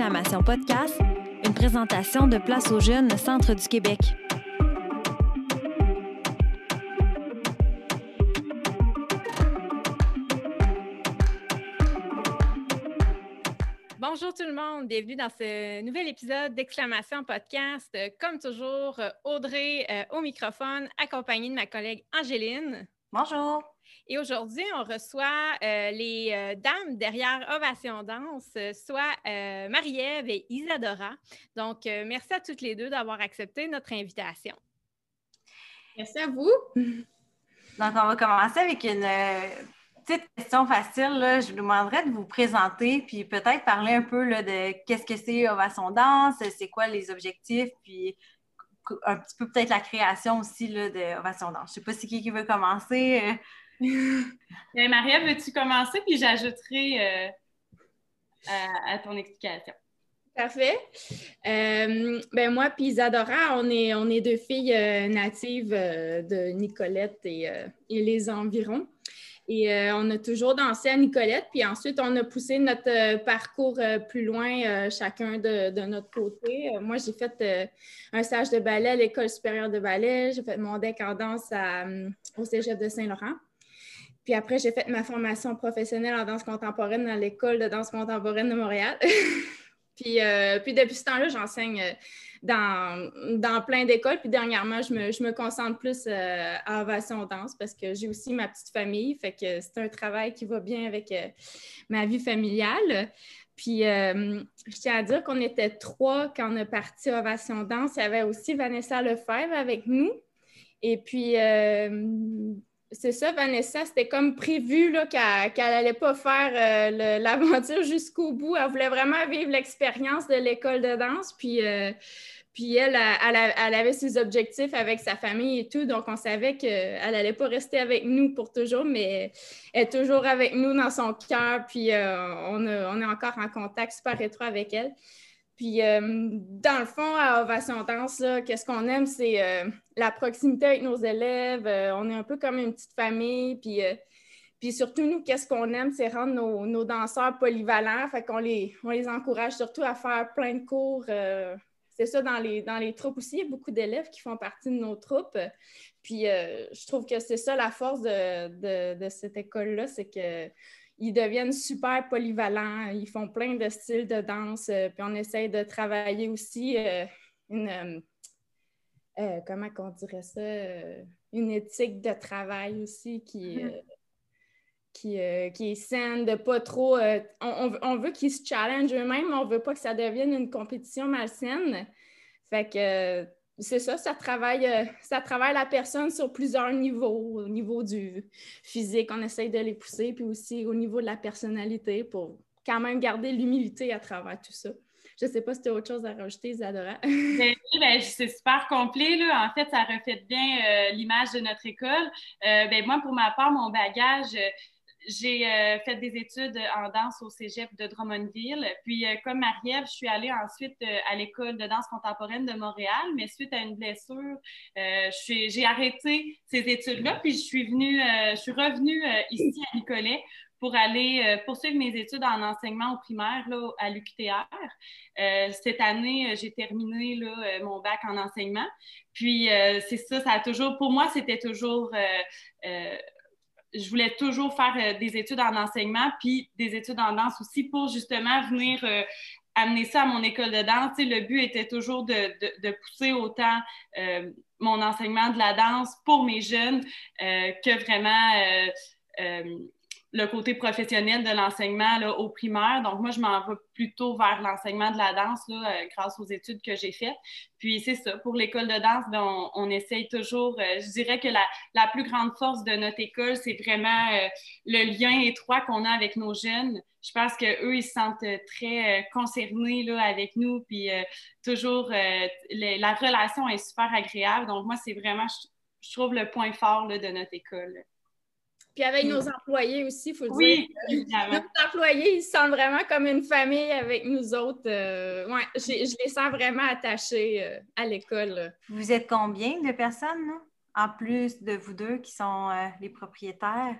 d'exclamation podcast, une présentation de Place aux jeunes Centre du Québec. Bonjour tout le monde, bienvenue dans ce nouvel épisode d'Exclamation Podcast. Comme toujours, Audrey euh, au microphone, accompagnée de ma collègue Angéline. Bonjour. Et aujourd'hui, on reçoit euh, les euh, dames derrière Ovation Danse, soit Marie-Ève et Isadora. Donc, merci à toutes les deux d'avoir accepté notre invitation. Merci à vous. Donc, on va commencer avec une petite question facile. Je vous demanderais de vous présenter, puis peut-être parler un peu de qu'est-ce que c'est Ovation Danse, c'est quoi les objectifs, puis un petit peu peut-être la création aussi là, de Ovation Danse. Je ne sais pas si qui, qui veut commencer. Maria, veux-tu commencer? Puis j'ajouterai euh, à, ton explication. Parfait. Euh, ben moi puis Isadora, on est, on est deux filles euh, natives de Nicolette et, et, les environs. Et on a toujours dansé à Nicolette, puis ensuite on a poussé notre parcours plus loin, chacun de, de, notre côté. moi, j'ai fait un stage de ballet à l'École supérieure de ballet. J'ai fait mon deck en danse au Cégep de Saint-Laurent. Puis après, j'ai fait ma formation professionnelle en danse contemporaine dans l'École de danse contemporaine de Montréal. puis, euh, puis depuis ce temps-là, j'enseigne euh, dans, plein d'écoles. Puis dernièrement, je me, je me concentre plus euh, à Ovation Danse parce que j'ai aussi ma petite famille. Fait que c'est un travail qui va bien avec ma vie familiale. Puis, je tiens à dire qu'on était trois quand on a parti Ovation Danse. Il y avait aussi Vanessa Lefebvre avec nous. Et puis, c'est ça, Vanessa, c'était comme prévu qu'elle n'allait pas faire euh, l'aventure jusqu'au bout. Elle voulait vraiment vivre l'expérience de l'école de danse. Puis, euh, puis elle, elle, avait ses objectifs avec sa famille et tout. Donc, on savait qu'elle n'allait pas rester avec nous pour toujours, mais elle est toujours avec nous dans son cœur. Puis, euh, on, on est encore en contact super étroit avec elle. Puis, euh, dans le fond, à Ovation Danse, qu'est-ce qu'on aime, c'est euh, la proximité avec nos élèves. Euh, on est un peu comme une petite famille. Puis, puis surtout, nous, qu'est-ce qu'on aime, c'est rendre nos, danseurs polyvalents. Fait qu'on les, on les encourage surtout à faire plein de cours. c'est ça, dans les, dans les troupes aussi, il y a beaucoup d'élèves qui font partie de nos troupes. Puis, je trouve que c'est ça la force de, de cette école-là, c'est que ils deviennent super polyvalents, ils font plein de styles de danse, euh, puis on essaye de travailler aussi euh, une, euh, comment on dirait ça, une éthique de travail aussi qui, mm-hmm. qui, qui, est saine, de pas trop, on, on, veut qu'ils se challenge eux-mêmes, on veut pas que ça devienne une compétition malsaine. Fait que c'est ça, ça travaille, euh, ça travaille la personne sur plusieurs niveaux. Au niveau du physique, on essaye de les pousser, puis aussi au niveau de la personnalité pour quand même garder l'humilité à travers tout ça. Je ne sais pas si tu as autre chose à rajouter, Isadora. Ben ben, c'est super complet. Là. En fait, ça reflète bien euh, l'image de notre école. Euh, ben, moi, pour ma part, mon bagage, j'ai euh, fait des études en danse au cégep de Drummondville. Puis, euh, comme Marie-Ève, je suis allée ensuite euh, à l'école de danse contemporaine de Montréal, mais suite à une blessure, j'ai arrêté ces études-là. Puis, je suis venue, je suis revenue ici à Nicolet pour aller poursuivre mes études en enseignement au primaire là, à l'UQTR. cette année, j'ai terminé là, mon bac en enseignement. Puis, c'est ça, ça a toujours, pour moi, c'était toujours je voulais toujours faire euh, des études en enseignement, puis des études en danse aussi pour justement venir euh, amener ça à mon école de danse. le but était toujours de, pousser autant euh, mon enseignement de la danse pour mes jeunes que vraiment le côté professionnel de l'enseignement au primaire. Donc, moi, je m'en vais plutôt vers l'enseignement de la danse là, euh, grâce aux études que j'ai faites. Puis, c'est ça. Pour l'école de danse, ben, on, on, essaye toujours, euh, je dirais que la, la, plus grande force de notre école, c'est vraiment euh, le lien étroit qu'on a avec nos jeunes. Je pense qu'eux, ils se sentent très concernés là, avec nous. Puis, toujours, la relation est super agréable. Donc, moi, c'est vraiment, je, trouve, le point fort là, de notre école. Puis avec nos employés aussi, il faut oui, dire. Nos employés, ils se sentent vraiment comme une famille avec nous autres. Euh, ouais, je, les sens vraiment attachés euh, à l'école. Vous êtes combien de personnes, en plus de vous deux qui sont euh, les propriétaires?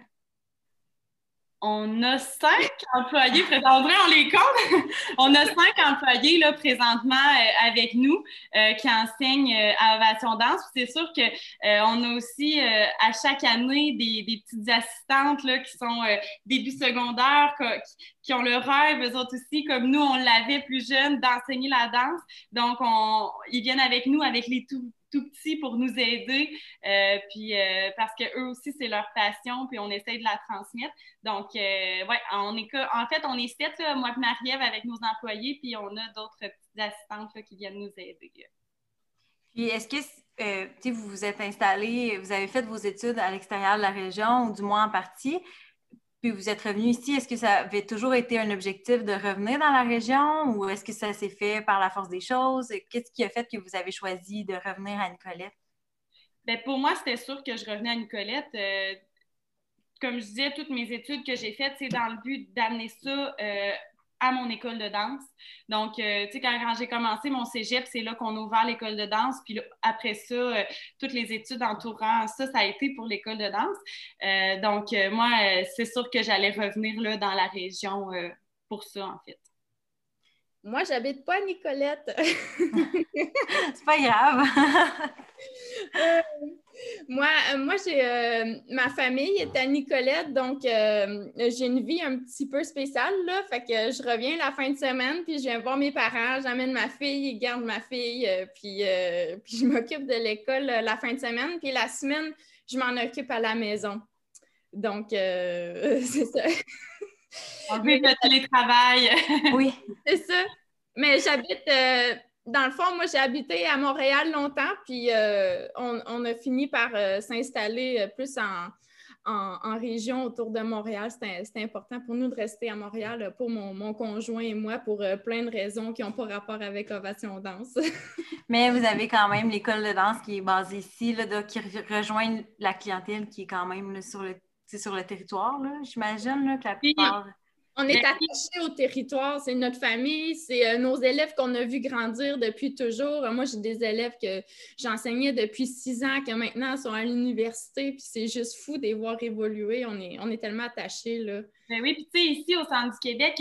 On a cinq employés, on on les compte. on a cinq employés là, présentement euh, avec nous euh, qui enseignent euh, à Ovation Danse. C'est sûr qu'on on a aussi à chaque année des, des petites assistantes là, qui sont début secondaire, qui, qui, ont le rêve, eux autres aussi, comme nous, on l'avait plus jeune, d'enseigner la danse. Donc, on, ils viennent avec nous avec les tout tout petits pour nous aider, euh, puis euh, parce que eux aussi c'est leur passion, puis on essaie de la transmettre. Donc, euh, ouais, on est en fait on est sept, moi et Marie-Ève avec nos employés, puis on a d'autres petites assistantes qui viennent nous aider. Puis est-ce que vous vous êtes installé, vous avez fait vos études à l'extérieur de la région, ou du moins en partie, puis vous êtes revenu ici, est-ce que ça avait toujours été un objectif de revenir dans la région ou est-ce que ça s'est fait par la force des choses? Qu'est-ce qui a fait que vous avez choisi de revenir à Nicolette? Bien, pour moi, c'était sûr que je revenais à Nicolette. Euh, comme je disais, toutes mes études que j'ai faites, c'est dans le but d'amener ça euh, à mon école de danse. Donc, euh, tu sais, quand, j'ai commencé mon cégep, c'est là qu'on a ouvert l'école de danse. Puis après ça, euh, toutes les études entourant ça, ça a été pour l'école de danse. Euh, donc, moi, c'est sûr que j'allais revenir là, dans la région pour ça, en fait. Moi, j'habite pas à Nicolette. c'est pas grave. Moi, euh, moi j'ai euh, ma famille est à Nicolette, donc euh, j'ai une vie un petit peu spéciale. Là, fait que je reviens la fin de semaine, puis je viens voir mes parents, j'amène ma fille, ils gardent ma fille, puis, puis je m'occupe de l'école la fin de semaine, puis la semaine, je m'en occupe à la maison. Donc, c'est ça. On veut le télétravail. oui. C'est ça. Mais j'habite dans le fond, moi, j'ai habité à Montréal longtemps, puis euh, on, a fini par euh, s'installer euh, plus en, région autour de Montréal. C'était important pour nous de rester à Montréal pour mon, conjoint et moi pour plein de raisons qui n'ont pas rapport avec Ovation Danse. Mais vous avez quand même l'école de danse qui est basée ici, là, qui rejoint la clientèle qui est quand même sur, le, sur le territoire, j'imagine que la plupart. On est attaché au territoire, c'est notre famille, c'est euh, nos élèves qu'on a vu grandir depuis toujours. Moi, j'ai des élèves que j'enseignais depuis six ans, qui maintenant sont à l'université, puis c'est juste fou de les voir évoluer. On est, on est tellement attachés, là. Ben oui, puis tu sais, ici, au Centre du Québec,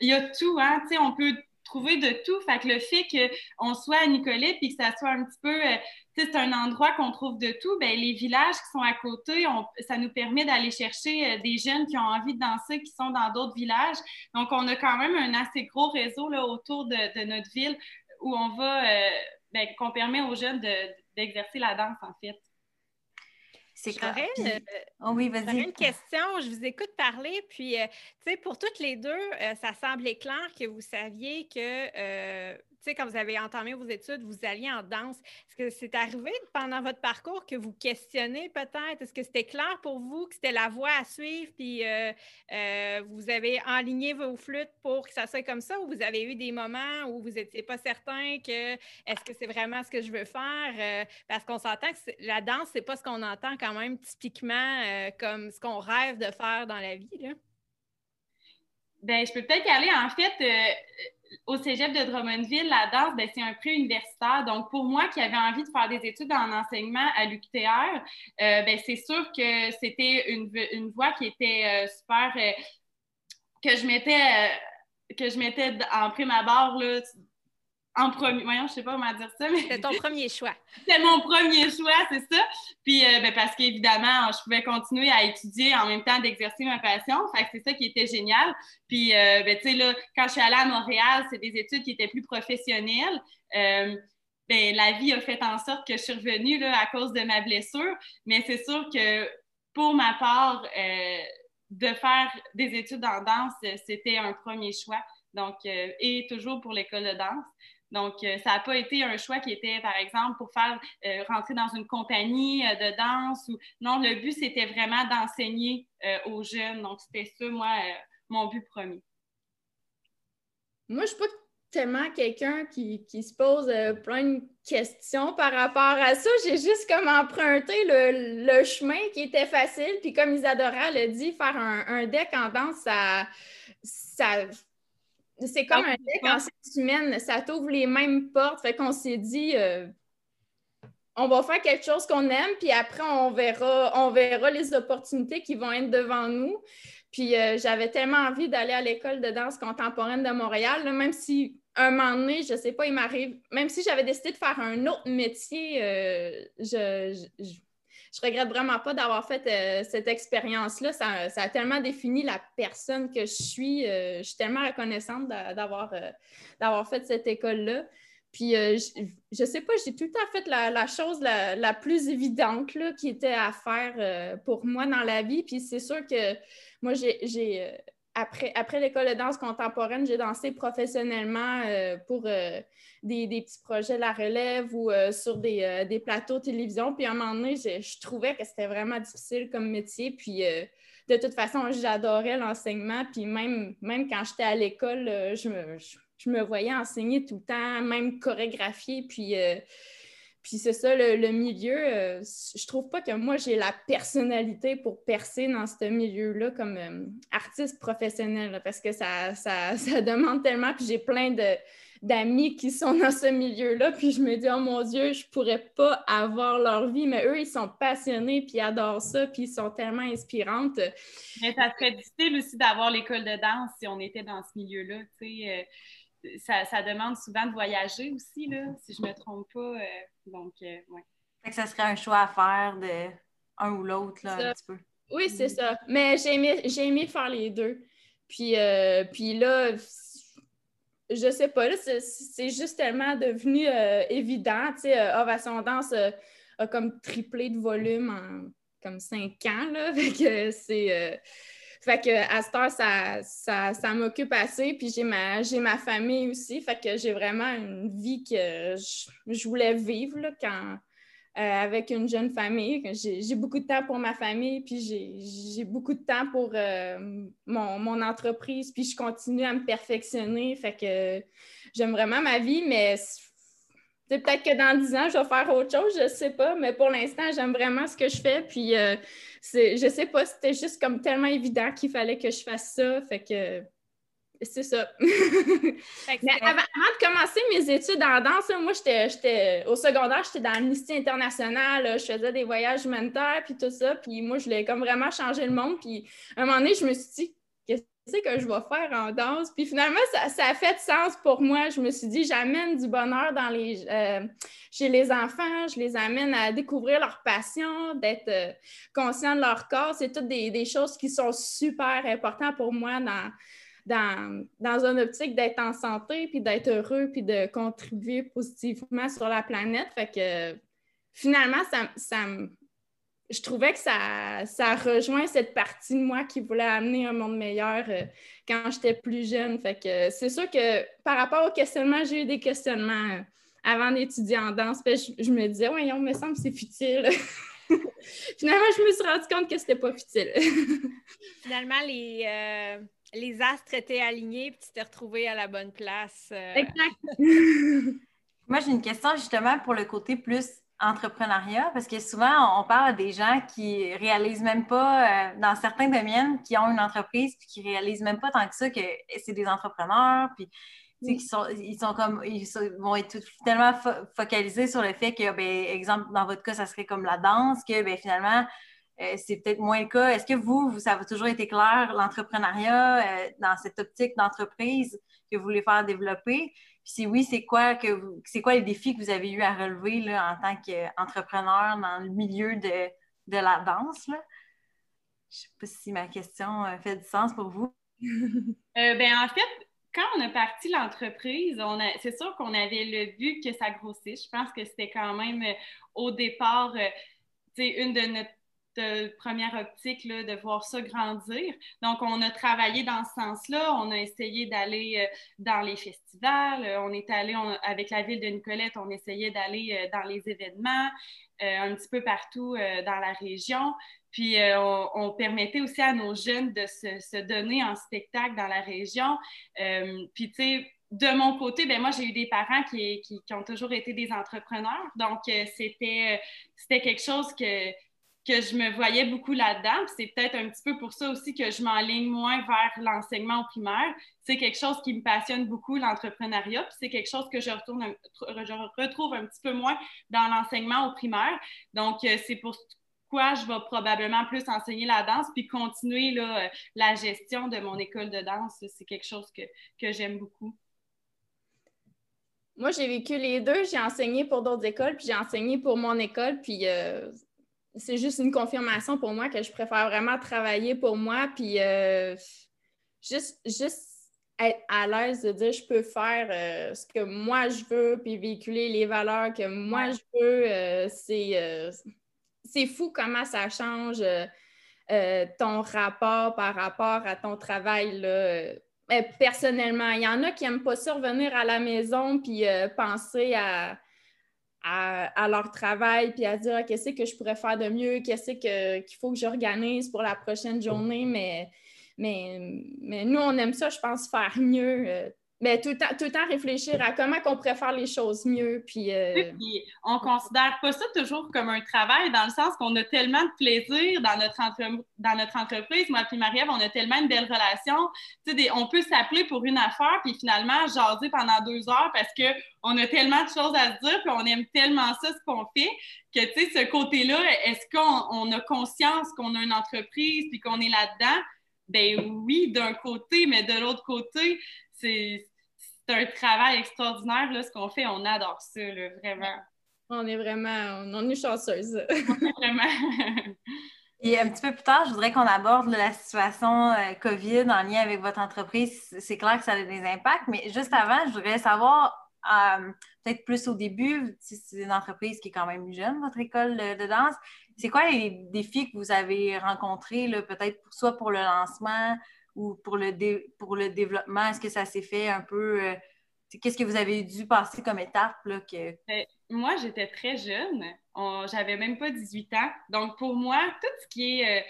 il y a tout, hein, tu sais, on peut de tout. Fait le fait qu'on soit à Nicolet puis que ça soit un petit peu, euh, c'est un endroit qu'on trouve de tout, ben les villages qui sont à côté, ça nous permet d'aller chercher euh, des jeunes qui ont envie de danser, qui sont dans d'autres villages. Donc, on a quand même un assez gros réseau autour de, notre ville où on va, euh, ben, qu'on permet aux jeunes d'exercer la danse, en fait. C'est correct. Euh, oh oui, vas-y. une question. Je vous écoute parler, puis, tu sais, pour toutes les deux, ça semblait clair que vous saviez que sais, quand vous avez entamé vos études, vous alliez en danse. Est-ce que c'est arrivé pendant votre parcours que vous questionnez peut-être? Est-ce que c'était clair pour vous que c'était la voie à suivre, puis euh, euh, vous avez enligné vos flûtes pour que ça soit comme ça, ou vous avez eu des moments où vous n'étiez pas certain que est-ce que c'est vraiment ce que je veux faire? Euh, parce qu'on s'entend que la danse, c'est pas ce qu'on entend quand même typiquement comme ce qu'on rêve de faire dans la vie. Là. Bien, je peux peut-être y aller. En fait, au cégep de Drummondville, la danse, ben, c'est un prix universitaire. Donc, pour moi qui avais envie de faire des études en enseignement à l'UQTR, euh, ben, c'est sûr que c'était une, une, voie qui était euh, super. Euh, que je mettais. que je mettais en prime abord là, en premier. Voyons, je sais pas comment dire ça, mais. C'était ton premier choix. C'était mon premier choix, c'est ça. Puis, euh, ben, parce qu'évidemment, je pouvais continuer à étudier en même temps d'exercer ma passion. Fait que c'est ça qui était génial. Puis, euh, ben, tu sais, là, quand je suis allée à Montréal, c'est des études qui étaient plus professionnelles. Euh, ben, la vie a fait en sorte que je suis revenue là, à cause de ma blessure. Mais c'est sûr que pour ma part, de faire des études en danse, c'était un premier choix. Donc, et toujours pour l'école de danse. Donc, euh, ça n'a pas été un choix qui était, par exemple, pour faire euh, rentrer dans une compagnie euh, de danse. Ou... Non, le but, c'était vraiment d'enseigner aux jeunes. Donc, c'était ça, moi, mon but premier. Moi, je ne suis pas tellement quelqu'un qui, se pose plein de questions par rapport à ça. J'ai juste comme emprunté le, chemin qui était facile. Puis comme Isadora l'a dit, faire un, un deck en danse, ça, ça c'est comme un deck en sciences humaines, ça t'ouvre les mêmes portes. Fait qu'on s'est dit, euh, on va faire quelque chose qu'on aime, puis après, on verra, on verra les opportunités qui vont être devant nous. Puis euh, j'avais tellement envie d'aller à l'école de danse contemporaine de Montréal, même si un moment donné, je sais pas, il m'arrive, même si j'avais décidé de faire un autre métier, euh, je, je, je, regrette vraiment pas d'avoir fait euh, cette expérience-là. Ça, a tellement défini la personne que je suis. je suis tellement reconnaissante d'avoir d'avoir fait cette école-là. Puis, je, ne sais pas, j'ai tout le temps fait la, chose la, plus évidente là, qui était à faire pour moi dans la vie. Puis, c'est sûr que moi, j'ai, euh, après, après l'école de danse contemporaine, j'ai dansé professionnellement euh, pour euh, des, petits projets La Relève ou sur des, plateaux de télévision. Puis à un moment donné, je, trouvais que c'était vraiment difficile comme métier. Puis de toute façon, j'adorais l'enseignement. Puis même, même quand j'étais à l'école, je me, je, me, voyais enseigner tout le temps, même chorégraphier. Puis puis c'est ça, le, milieu, euh, je trouve pas que moi, j'ai la personnalité pour percer dans ce milieu-là comme euh, artiste professionnel, parce que ça, ça, demande tellement, puis j'ai plein d'amis qui sont dans ce milieu-là, puis je me dis, oh mon Dieu, je pourrais pas avoir leur vie, mais eux, ils sont passionnés, puis ils adorent ça, puis ils sont tellement inspirantes. Mais ça serait difficile aussi d'avoir l'école de danse si on était dans ce milieu-là, tu sais. Euh, ça, demande souvent de voyager aussi, là, si je me trompe pas. Euh, donc, euh, ouais. que ça serait un choix à faire de un ou l'autre, là, un petit peu. Oui, c'est ça. Mais j'ai aimé, aimé, faire les deux. Puis, euh, puis là, je sais pas, là, c'est juste tellement devenu évident. Tu sais, Ovation Danse a comme triplé de volume en comme cinq ans, là. Fait que c'est fait que à cette heure, ça, ça, m'occupe assez. Puis j'ai ma, j'ai ma famille aussi. Fait que j'ai vraiment une vie que je, voulais vivre là, quand, euh, avec une jeune famille. J'ai, beaucoup de temps pour ma famille, puis j'ai, beaucoup de temps pour euh, mon, entreprise, puis je continue à me perfectionner. Fait que j'aime vraiment ma vie, mais peut-être que dans dix ans, je vais faire autre chose, je ne sais pas, mais pour l'instant, j'aime vraiment ce que je fais. Puis, euh, je ne sais pas, c'était juste comme tellement évident qu'il fallait que je fasse ça. Fait que c'est ça. mais avant, de commencer mes études en danse, moi, j'étais au secondaire, j'étais dans l'Amnesty International, je faisais des voyages humanitaires, puis tout ça. Puis moi, je voulais comme vraiment changer le monde. Puis à un moment donné, je me suis dit, qu'est-ce que je vais faire en danse? Puis finalement, ça, a fait sens pour moi. Je me suis dit, j'amène du bonheur dans les, euh, chez les enfants, je les amène à découvrir leur passion, d'être euh, conscient de leur corps. C'est toutes des, choses qui sont super importantes pour moi dans, dans, dans une optique d'être en santé, puis d'être heureux, puis de contribuer positivement sur la planète. Fait que finalement, ça, ça me je trouvais que ça, ça rejoint cette partie de moi qui voulait amener un monde meilleur euh, quand j'étais plus jeune. Fait que c'est sûr que par rapport au questionnement, j'ai eu des questionnements euh, avant d'étudier en danse. je, me disais, voyons, me semble que c'est futile. Finalement, je me suis rendu compte que c'était pas futile. Finalement, les, euh, les astres étaient alignés et tu t'es retrouvé à la bonne place. Exact. Moi, j'ai une question justement pour le côté plus entrepreneuriat? Parce que souvent, on parle à des gens qui réalisent même pas, euh, dans certains domaines, qui ont une entreprise, puis qui réalisent même pas tant que ça que c'est des entrepreneurs, puis ils sont, ils sont comme, ils vont être tellement focalisés sur le fait que, ben, exemple, dans votre cas, ça serait comme la danse, que ben, finalement, c'est peut-être moins le cas. Est-ce que vous, ça a toujours été clair, l'entrepreneuriat, euh, dans cette optique d'entreprise que vous voulez faire développer? si oui, c'est quoi que c'est les défis que vous avez eu à relever en tant qu'entrepreneur dans le milieu de, la danse? Je ne sais pas si ma question euh, fait du sens pour vous. Euh, ben, en fait, quand on a parti l'entreprise, c'est sûr qu'on avait le but que ça grossisse. Je pense que c'était quand même euh, au départ, une de notre première optique là, de voir ça grandir. Donc, on a travaillé dans ce sens-là. On a essayé d'aller euh, dans les festivals. Euh, on est allé avec la ville de Nicolette, on essayait d'aller euh, dans les événements un petit peu partout dans la région. Puis, on, permettait aussi à nos jeunes de se, donner en spectacle dans la région. puis, tu sais, de mon côté, ben moi, j'ai eu des parents qui, qui, qui, ont toujours été des entrepreneurs. Donc, c'était, c'était quelque chose que que je me voyais beaucoup là-dedans. C'est peut-être un petit peu pour ça aussi que je m'enligne moins vers l'enseignement au primaire. C'est quelque chose qui me passionne beaucoup, l'entrepreneuriat. Puis c'est quelque chose que je, retourne retrouve un petit peu moins dans l'enseignement au primaire. Donc, euh, c'est pour quoi je vais probablement plus enseigner la danse, puis continuer là, la gestion de mon école de danse. C'est quelque chose que, que j'aime beaucoup. Moi, j'ai vécu les deux. J'ai enseigné pour d'autres écoles, puis j'ai enseigné pour mon école, puis euh, c'est juste une confirmation pour moi que je préfère vraiment travailler pour moi, puis euh, juste, juste être à l'aise de dire je peux faire euh, ce que moi je veux, puis véhiculer les valeurs que moi je veux. c'est, c'est fou comment ça change ton rapport par rapport à ton travail. Là euh, personnellement. Il y en a qui n'aiment pas ça revenir à la maison puis euh, penser à, à, leur travail puis à dire qu'est-ce que je pourrais faire de mieux, qu'est-ce qu'il faut que j'organise pour la prochaine journée. Mais, mais, mais nous, on aime ça, je pense, faire mieux. Euh, mais tout le, temps, tout le temps réfléchir à comment on pourrait faire les choses mieux. Puis, euh... puis on considère pas ça toujours comme un travail, dans le sens qu'on a tellement de plaisir dans notre, dans notre entreprise. Moi et Marie-Ève, on a tellement une belle relation. Des... on peut s'appeler pour une affaire, puis finalement jaser pendant deux heures parce qu'on a tellement de choses à se dire, puis on aime tellement ça, ce qu'on fait, que ce côté-là, est-ce qu'on a conscience qu'on a une entreprise, puis qu'on est là-dedans? Ben oui, d'un côté, mais de l'autre côté, c'est un travail extraordinaire, là, ce qu'on fait. On adore ça, vraiment. On est vraiment, on, est chanceuses. vraiment. Et un petit peu plus tard, je voudrais qu'on aborde la situation euh, COVID en lien avec votre entreprise. C'est clair que ça a des impacts, mais juste avant, je voudrais savoir, euh, peut-être plus au début, si c'est une entreprise qui est quand même jeune, votre école de, danse, c'est quoi les défis que vous avez rencontrés, peut-être soit pour le lancement ou pour le, pour le développement? Est-ce que ça s'est fait un peu... Euh, qu'est-ce que vous avez dû passer comme étape? Là, que... Ben, moi, j'étais très jeune. J'avais même pas 18 ans. Donc, pour moi, tout ce qui est euh,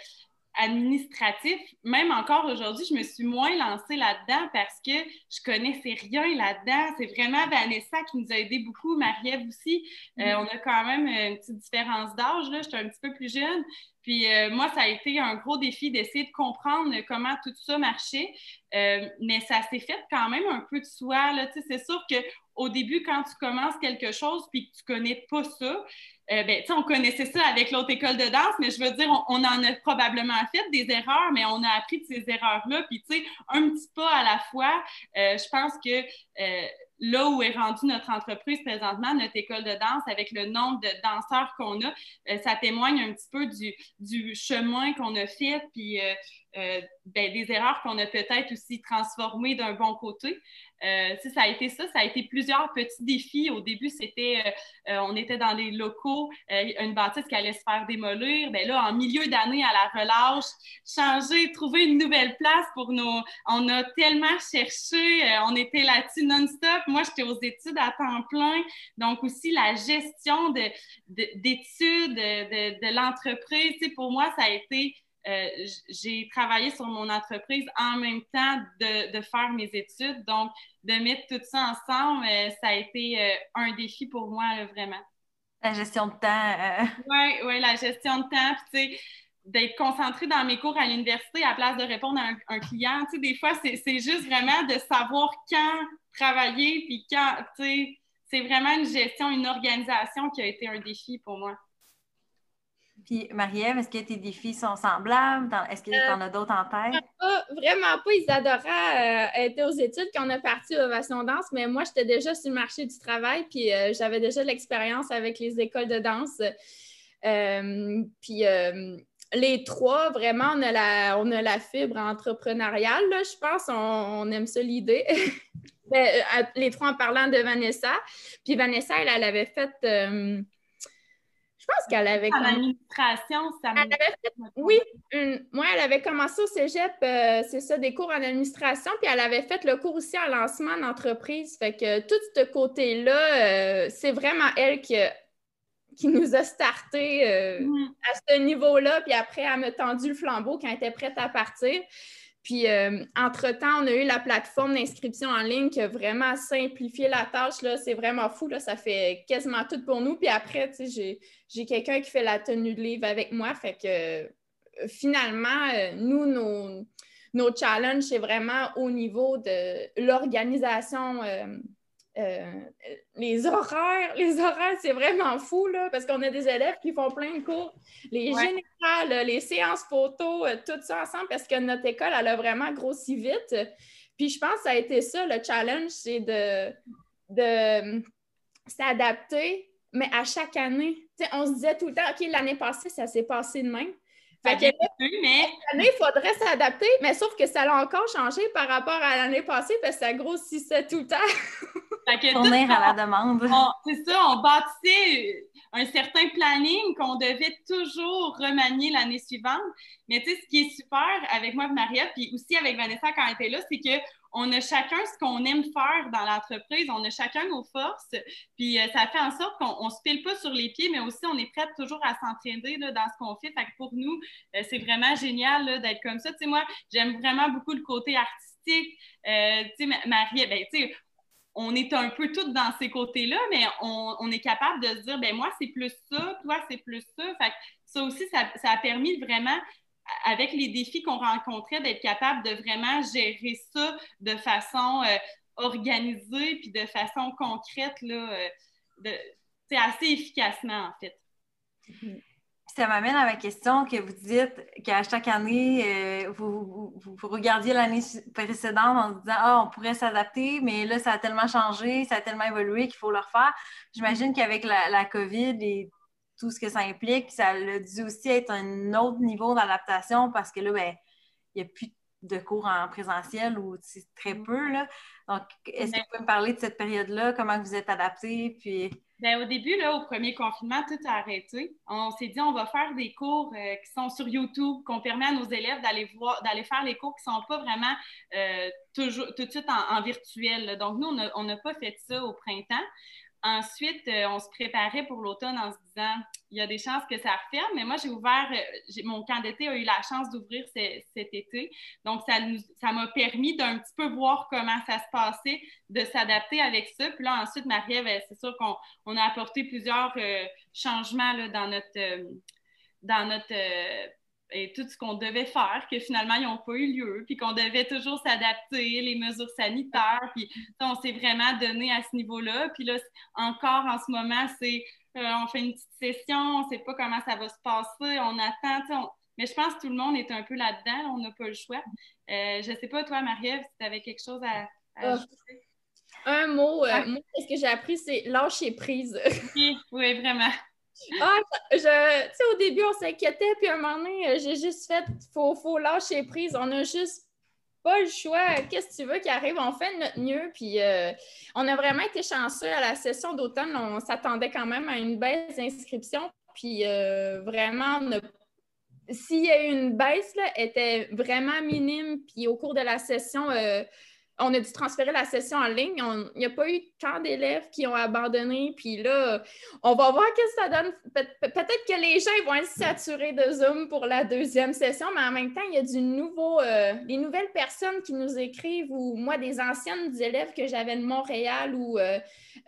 administratif, même encore aujourd'hui, je me suis moins lancée là-dedans parce que je connaissais rien là-dedans. C'est vraiment Vanessa qui nous a aidé beaucoup, Marie-Ève aussi. Euh, mm-hmm. on a quand même une petite différence d'âge. J'étais un petit peu plus jeune. Puis euh, moi, ça a été un gros défi d'essayer de comprendre comment tout ça marchait. Euh, mais ça s'est fait quand même un peu de soi. C'est sûr qu'au début, quand tu commences quelque chose puis que tu connais pas ça, euh, ben, on connaissait ça avec l'autre école de danse, mais je veux dire, on, en a probablement fait des erreurs, mais on a appris de ces erreurs-là. Puis, tu sais, un petit pas à la fois, je pense que là où est rendue notre entreprise présentement, notre école de danse, avec le nombre de danseurs qu'on a, euh, ça témoigne un petit peu du, du chemin qu'on a fait, puis euh, euh, ben, des erreurs qu'on a peut-être aussi transformées d'un bon côté. Euh, ça a été ça, ça a été plusieurs petits défis. Au début, c'était, euh, on était dans des locaux, une bâtisse qui allait se faire démolir. Ben là, en milieu d'année, à la relâche, changer, trouver une nouvelle place pour nos. On a tellement cherché, on était là-dessus non-stop. Moi, j'étais aux études à temps plein, donc aussi la gestion d'études, de, de, de l'entreprise. pour moi, ça a été euh, j'ai travaillé sur mon entreprise en même temps de, faire mes études. Donc, de mettre tout ça ensemble, euh, ça a été euh, un défi pour moi, vraiment. La gestion de temps. Oui, ouais, la gestion de temps. Puis, d'être concentrée dans mes cours à l'université à place de répondre à un, client. Tu sais, des fois, c'est juste vraiment de savoir quand travailler, puis quand, tu sais, c'est vraiment une gestion, une organisation qui a été un défi pour moi. Puis, Marie-Ève, est-ce que tes défis sont semblables? Est-ce que tu en as d'autres en tête? vraiment pas. Isadora euh, était aux études quand on a parti Ovation Danse, mais moi, j'étais déjà sur le marché du travail, puis euh, j'avais déjà l'expérience avec les écoles de danse. Euh, puis, les trois, vraiment, on a la, on a la fibre entrepreneuriale, je pense. On, aime ça l'idée. Les trois en parlant de Vanessa. Puis Vanessa, elle, elle avait fait je pense qu'elle avait. En administration, ça elle avait fait... Oui, moi, elle avait commencé au cégep, euh, c'est ça, des cours en administration, puis elle avait fait le cours aussi en lancement d'entreprise. Fait que tout ce côté-là, euh, c'est vraiment elle qui, qui nous a starté euh, mm-hmm. à ce niveau-là, puis après, elle m'a tendu le flambeau quand elle était prête à partir. Puis, euh, entre-temps, on a eu la plateforme d'inscription en ligne qui a vraiment simplifié la tâche. C'est vraiment fou. Là. Ça fait quasiment tout pour nous. Puis après, j'ai quelqu'un qui fait la tenue de livre avec moi. Fait que euh, finalement, euh, nous, nos, challenges, c'est vraiment au niveau de l'organisation les horaires, les horaires, c'est vraiment fou, là, parce qu'on a des élèves qui font plein de cours. Les générales, les séances photos, euh, tout ça ensemble, parce que notre école, elle a vraiment grossi vite. Puis je pense que ça a été ça, le challenge, c'est de, de s'adapter, mais à chaque année. on se disait tout le temps, OK, l'année passée, ça s'est passé de même. Fait que mais... année, il faudrait s'adapter, mais sauf que ça a encore changé par rapport à l'année passée parce que ça grossissait tout le temps. Tourner à la demande. C'est ça, on bâtissait un certain planning qu'on devait toujours remanier l'année suivante. Mais tu sais, ce qui est super avec moi et Maria, puis aussi avec Vanessa quand elle était là, c'est que on a chacun ce qu'on aime faire dans l'entreprise, on a chacun nos forces, puis euh, ça fait en sorte qu'on ne se pile pas sur les pieds, mais aussi on est prête toujours à s'entraîner dans ce qu'on fait. Fait que pour nous, euh, c'est vraiment génial d'être comme ça. Tu sais, moi, j'aime vraiment beaucoup le côté artistique. Euh, tu sais, Marie, ben, tu sais, on est un peu toutes dans ces côtés-là, mais on, est capable de se dire, ben moi, c'est plus ça, toi, c'est plus ça. Fait ça aussi, ça, a permis vraiment avec les défis qu'on rencontrait, d'être capable de vraiment gérer ça de façon euh, organisée puis de façon concrète, là, euh, assez efficacement, en fait. Ça m'amène à ma question que vous dites qu'à chaque année, euh, vous, regardiez l'année précédente en disant Ah, on pourrait s'adapter, mais là, ça a tellement changé, ça a tellement évolué qu'il faut le refaire. J'imagine qu'avec la, la, COVID et tout ce que ça implique. Ça a dû aussi être un autre niveau d'adaptation parce que là, ben, il n'y a plus de cours en présentiel ou très mm. peu. Là. Donc, est-ce que vous pouvez me parler de cette période-là? Comment vous êtes adapté? Puis... Bien, au début, là, au premier confinement, tout a arrêté. On s'est dit, on va faire des cours euh, qui sont sur YouTube, qu'on permet à nos élèves d'aller voir, d'aller faire les cours qui ne sont pas vraiment euh, toujours, tout de suite en, virtuel. Donc, nous, on n'a pas fait ça au printemps. Ensuite, euh, on se préparait pour l'automne en se disant, il y a des chances que ça referme, mais moi, j'ai ouvert, euh, mon camp d'été a eu la chance d'ouvrir cet été. Donc, ça, ça m'a permis d'un petit peu voir comment ça se passait, de s'adapter avec ça. Puis là, ensuite, Marie-Ève, c'est sûr qu'on a apporté plusieurs euh, changements là, dans notre, dans notre et tout ce qu'on devait faire, que finalement, ils n'ont pas eu lieu, puis qu'on devait toujours s'adapter, les mesures sanitaires, puis on s'est vraiment donné à ce niveau-là. Puis là, encore en ce moment, c'est euh, on fait une petite session, on ne sait pas comment ça va se passer, on attend, mais je pense que tout le monde est un peu là-dedans, on n'a pas le choix. Euh, je ne sais pas, toi, Marie-Ève, si tu avais quelque chose à, ah. ajouter. Un mot, euh, moi, ce que j'ai appris, c'est lâcher prise. oui, oui, vraiment. Ah, je, sais, au début, on s'inquiétait, puis à un moment donné, euh, j'ai juste fait, faut, faut lâcher prise. On a juste pas le choix. Qu'est-ce que tu veux qui arrive? On fait notre mieux. Puis euh, on a vraiment été chanceux à la session d'automne. On s'attendait quand même à une baisse d'inscription. Puis euh, vraiment, s'il y a eu une baisse, là, était vraiment minime. Puis au cours de la session, on a dû transférer la session en ligne. Il n'y a pas eu tant d'élèves qui ont abandonné. Puis là, on va voir ce que ça donne. peut-être que les gens vont être saturés de Zoom pour la deuxième session, mais en même temps, il y a du nouveau, euh, des nouvelles personnes qui nous écrivent ou moi, des anciennes élèves que j'avais de Montréal ou euh,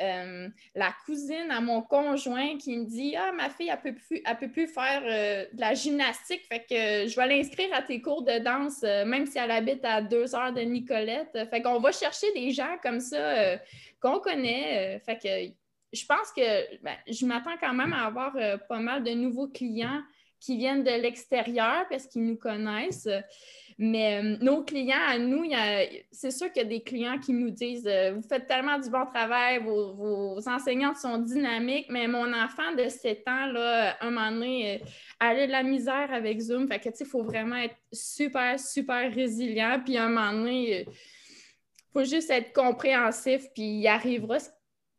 euh, la cousine à mon conjoint qui me dit Ah, ma fille, elle ne peut, plus, faire de la gymnastique, fait que je vais l'inscrire à tes cours de danse, même si elle habite à deux heures de Nicolette. Qu'on va chercher des gens comme ça euh, qu'on connaît. Euh, fait que je pense que ben, je m'attends quand même à avoir euh, pas mal de nouveaux clients qui viennent de l'extérieur parce qu'ils nous connaissent. Mais nos clients à nous, c'est sûr qu'il y a des clients qui nous disent Vous faites tellement du bon travail, vos, vos, enseignantes sont dynamiques, mais mon enfant de 7 ans, là, un moment donné, elle a de la misère avec Zoom. Fait que, il faut vraiment être super, super résilient. Puis, un moment donné, faut juste être compréhensif, puis il arrivera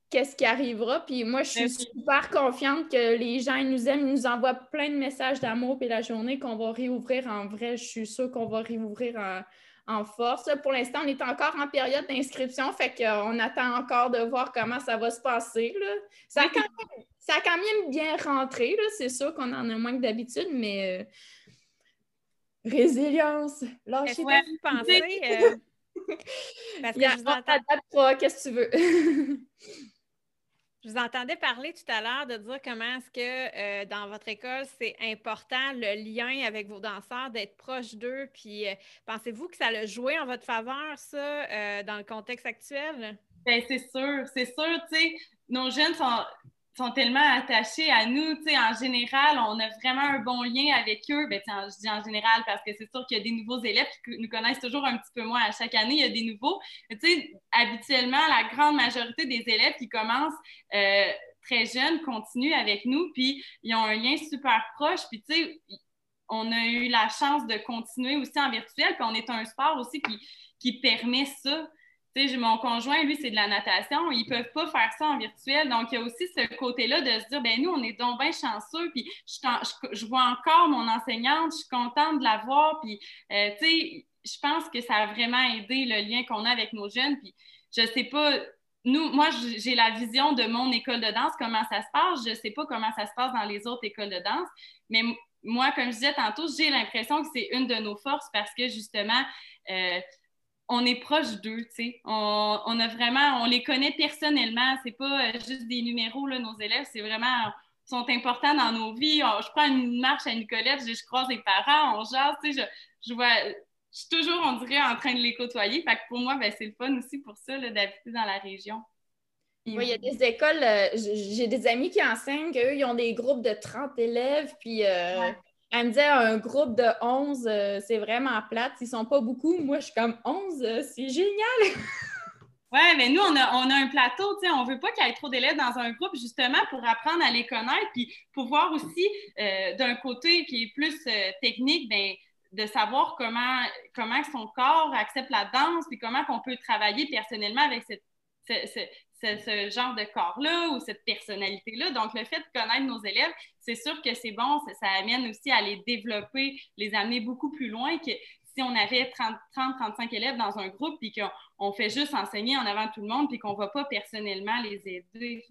qu'est-ce qui arrivera. Puis moi, je suis super confiante que les gens nous aiment, ils nous envoient plein de messages d'amour, puis la journée qu'on va réouvrir en vrai, je suis sûre qu'on va réouvrir en, force. Pour l'instant, on est encore en période d'inscription, fait qu'on attend encore de voir comment ça va se passer. Ça, a quand même, bien rentré, c'est sûr qu'on en a moins que d'habitude, mais euh, résilience, lâchez penser, Parce que je vous entends... qu'est-ce que tu veux? je vous entendais parler tout à l'heure de dire comment est-ce que euh, dans votre école, c'est important le lien avec vos danseurs, d'être proche d'eux. Puis euh, pensez-vous que ça a joué en votre faveur, ça, euh, dans le contexte actuel? Ben, c'est sûr, c'est sûr, tu sais, nos jeunes sont, sont tellement attachés à nous. En général, on a vraiment un bon lien avec eux. Ben, je dis en général parce que c'est sûr qu'il y a des nouveaux élèves qui nous connaissent toujours un petit peu moins. À chaque année, il y a des nouveaux. habituellement, la grande majorité des élèves qui commencent euh, très jeunes continuent avec nous, puis ils ont un lien super proche. Puis, tu sais, on a eu la chance de continuer aussi en virtuel, puis on est un sport aussi qui, qui permet ça mon conjoint, lui, c'est de la natation. Ils peuvent pas faire ça en virtuel. Donc, il y a aussi ce côté-là de se dire, ben nous, on est donc bien chanceux. Puis, je, vois encore mon enseignante, je suis contente de la voir. Puis, euh, tu sais, je pense que ça a vraiment aidé le lien qu'on a avec nos jeunes. Puis, je sais pas, nous, moi, j'ai la vision de mon école de danse, comment ça se passe. Je ne sais pas comment ça se passe dans les autres écoles de danse. Mais moi, comme je disais tantôt, j'ai l'impression que c'est une de nos forces parce que justement, euh, on est proche d'eux, tu sais. On, a vraiment, on les connaît personnellement. C'est pas euh, juste des numéros, là, nos élèves. C'est vraiment, sont importants dans nos vies. je prends une marche à Nicolette, je, je croise les parents, on jase, tu sais. Je, vois, je suis toujours, on dirait, en train de les côtoyer. Fait que pour moi, ben, c'est le fun aussi pour ça, d'habiter dans la région. Oui, il y a des écoles, euh, j'ai des amis qui enseignent, eux, ils ont des groupes de 30 élèves, puis euh, elle me disait un groupe de 11, euh, c'est vraiment plate. Ils sont pas beaucoup. Moi, je suis comme 11, euh, c'est génial. oui, mais nous, on a, on a un plateau. On ne veut pas qu'il y ait trop d'élèves dans un groupe, justement, pour apprendre à les connaître, puis pouvoir aussi, euh, d'un côté qui est plus technique, ben, de savoir comment, comment son corps accepte la danse, puis comment on peut travailler personnellement avec cette, ce, genre de corps-là ou cette personnalité-là. Donc, le fait de connaître nos élèves, c'est sûr que c'est bon, ça, amène aussi à les développer, les amener beaucoup plus loin que si on avait 30-35 élèves dans un groupe puis qu'on fait juste enseigner en avant tout le monde puis qu'on ne va pas personnellement les aider.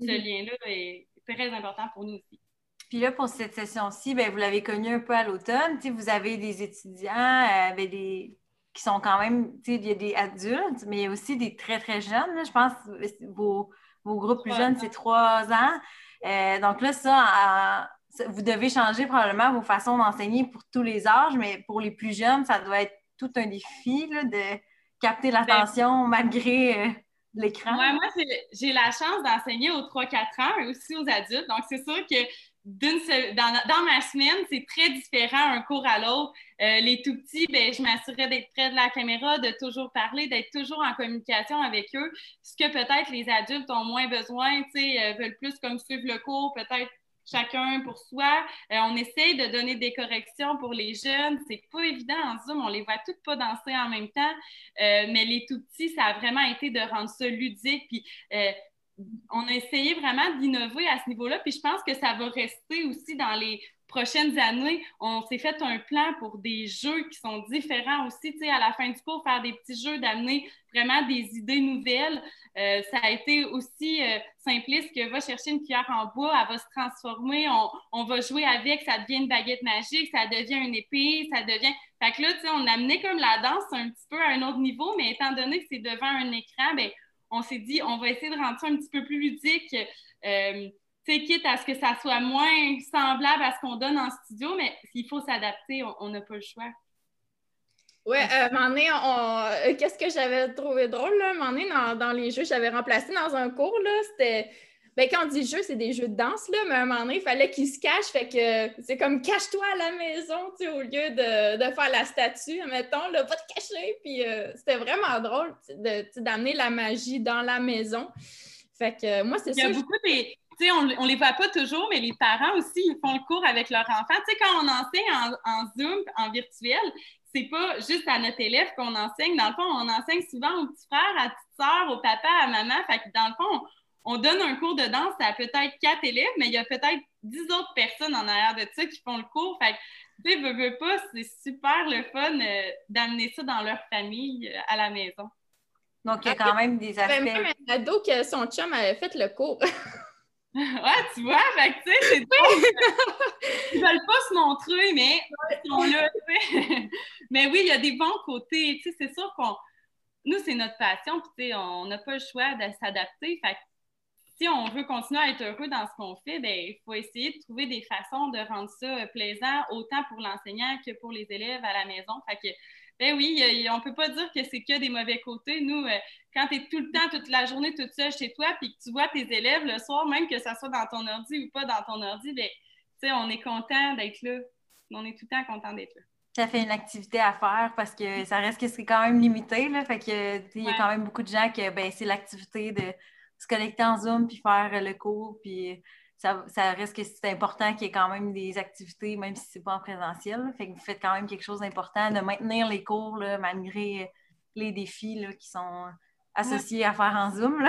ce lien-là est très important pour nous aussi. Puis là, pour cette session-ci, ben, vous l'avez connu un peu à l'automne. Vous avez des étudiants, euh, ben, des, qui sont quand même, tu sais, il y a des adultes, mais il y a aussi des très, très jeunes. Je pense que vos, vos groupes plus jeunes, c'est trois ans. Euh, donc là, ça, vous devez changer probablement vos façons d'enseigner pour tous les âges, mais pour les plus jeunes, ça doit être tout un défi de capter ben, l'attention malgré euh, l'écran. moi, j'ai la chance d'enseigner aux 3-4 ans, mais aussi aux adultes. Donc, c'est sûr que dans, ma semaine, c'est très différent un cours à l'autre. Euh, les tout petits, ben, je m'assurais d'être près de la caméra, de toujours parler, d'être toujours en communication avec eux. Ce que peut-être les adultes ont moins besoin, euh, veulent plus comme suivre le cours, peut-être chacun pour soi. Euh, on essaye de donner des corrections pour les jeunes. C'est pas évident en Zoom, on les voit toutes pas danser en même temps. mais les tout petits, ça a vraiment été de rendre ça ludique. Puis on a essayé vraiment d'innover à ce niveau-là, puis je pense que ça va rester aussi dans les prochaines années. On s'est fait un plan pour des jeux qui sont différents aussi, tu sais, à la fin du cours, faire des petits jeux, d'amener vraiment des idées nouvelles. Euh, ça a été aussi euh, simpliste que va chercher une cuillère en bois, elle va se transformer, on, va jouer avec, ça devient une baguette magique, ça devient une épée, ça devient... Fait que là, tu sais, on a amené comme la danse un petit peu à un autre niveau, mais étant donné que c'est devant un écran, bien, on s'est dit, on va essayer de rendre ça un petit peu plus ludique, euh, quitte à ce que ça soit moins semblable à ce qu'on donne en studio, mais s'il faut s'adapter, on n'a pas le choix. Oui, donné, euh, qu'est-ce que j'avais trouvé drôle, là, donné, dans, les jeux, j'avais remplacé dans un cours, là, c'était... Ben, quand on dit jeu, c'est des jeux de danse, là, mais à un moment donné, il fallait qu'ils se cachent, fait que c'est comme cache-toi à la maison, tu sais, au lieu de, faire la statue, mettons, là, va te cacher, puis euh, c'était vraiment drôle d'amener la magie dans la maison. Fait que moi, c'est ça. Il y a beaucoup des, on ne les voit pas toujours, mais les parents aussi, ils font le cours avec leur enfant. Tu sais, quand on enseigne en, Zoom, en virtuel, c'est pas juste à notre élève qu'on enseigne. Dans le fond, on enseigne souvent aux petits frères, à petites sœurs, au papa, à maman. Fait que dans le fond, on, donne un cours de danse à peut-être quatre élèves, mais il y a peut-être dix autres personnes en arrière de ça qui font le cours. Fait que, tu sais, veux, veux pas, c'est super le fun euh, d'amener ça dans leur famille euh, à la maison. Donc, il y a quand même des aspects. Même un ado que son chum avait fait le cours. Ouais, tu vois, fait tu sais, c'est Ils veulent pas se montrer, mais ils sont là, Mais oui, il y a des bons côtés. Tu sais, c'est sûr qu'on. Nous, c'est notre passion, puis tu sais, on n'a pas le choix de s'adapter. Fait si on veut continuer à être heureux dans ce qu'on fait, ben il faut essayer de trouver des façons de rendre ça plaisant, autant pour l'enseignant que pour les élèves à la maison. Fait que Ben oui, on ne peut pas dire que c'est que des mauvais côtés. Nous, euh, quand tu es tout le temps, toute la journée, toute seule chez toi, puis que tu vois tes élèves le soir, même que ça soit dans ton ordi ou pas dans ton ordi, ben, on est content d'être là. On est tout le temps content d'être là. Ça fait une activité à faire parce que ça reste que c'est quand même limité. Là, fait que il y a quand même beaucoup de gens qui ben, c'est l'activité de se connecter en Zoom puis faire le cours. Puis ça, reste que c'est important qu'il y ait quand même des activités, même si c'est pas en présentiel. Fait que vous faites quand même quelque chose d'important de maintenir les cours malgré les défis qui sont associés à faire en Zoom.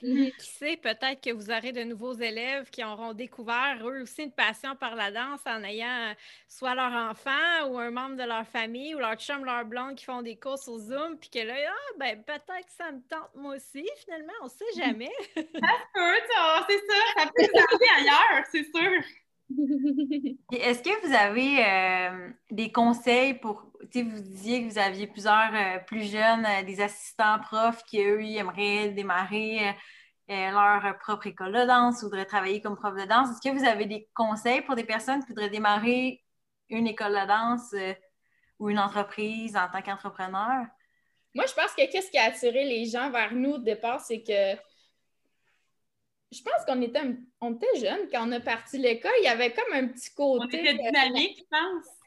Qui sait, peut-être que vous aurez de nouveaux élèves qui auront découvert eux aussi une passion par la danse en ayant soit leur enfant ou un membre de leur famille ou leur chum, leur blonde qui font des courses au Zoom, puis que là, ah, ben, peut-être que ça me tente moi aussi, finalement, on ne sait jamais. ça peut, c'est ça, ça peut s'arriver ailleurs, c'est sûr. Est-ce que vous avez euh, des conseils pour, tu vous disiez que vous aviez plusieurs euh, plus jeunes, euh, des assistants profs qui, eux, aimeraient démarrer leur propre école de danse ou voudraient travailler comme prof de danse. Est-ce que vous avez des conseils pour des personnes qui voudraient démarrer une école de danse ou une entreprise en tant qu'entrepreneur? Moi, je pense que qu'est-ce qui a attiré les gens vers nous au départ, c'est que je pense qu'on était, on était jeunes quand on a parti l'école. Il y avait comme un petit côté. On était dynamique, je pense.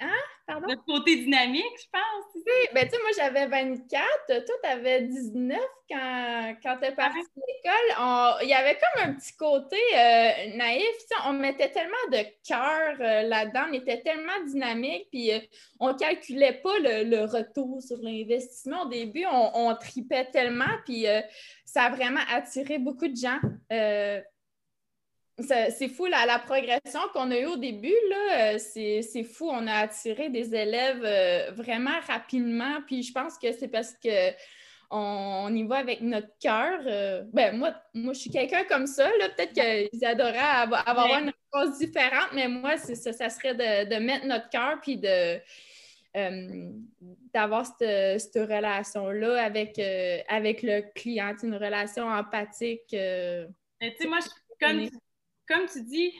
Hein? Pardon? Notre côté dynamique, je pense. Oui, ben tu sais, moi j'avais 24, toi tu avais 19 quand, quand tu es parti de l'école. Il y avait comme un petit côté euh, naïf. On mettait tellement de cœur euh, là-dedans, on était tellement dynamique, puis euh, on ne calculait pas le, retour sur l'investissement. Au début, on, on tripait tellement, puis ça a vraiment attiré beaucoup de gens c'est fou, la, la progression qu'on a eue au début, euh, c'est fou. On a attiré des élèves euh, vraiment rapidement. Puis je pense que c'est parce que on, y va avec notre cœur. Euh, ben, moi, moi, je suis quelqu'un comme ça. Peut-être qu'ils adoraient avoir, une réponse différente, mais moi, ça, ça serait de, mettre notre cœur puis de. d'avoir cette, relation-là avec, avec le client, une relation empathique. Tu sais, moi, je, comme, comme tu dis,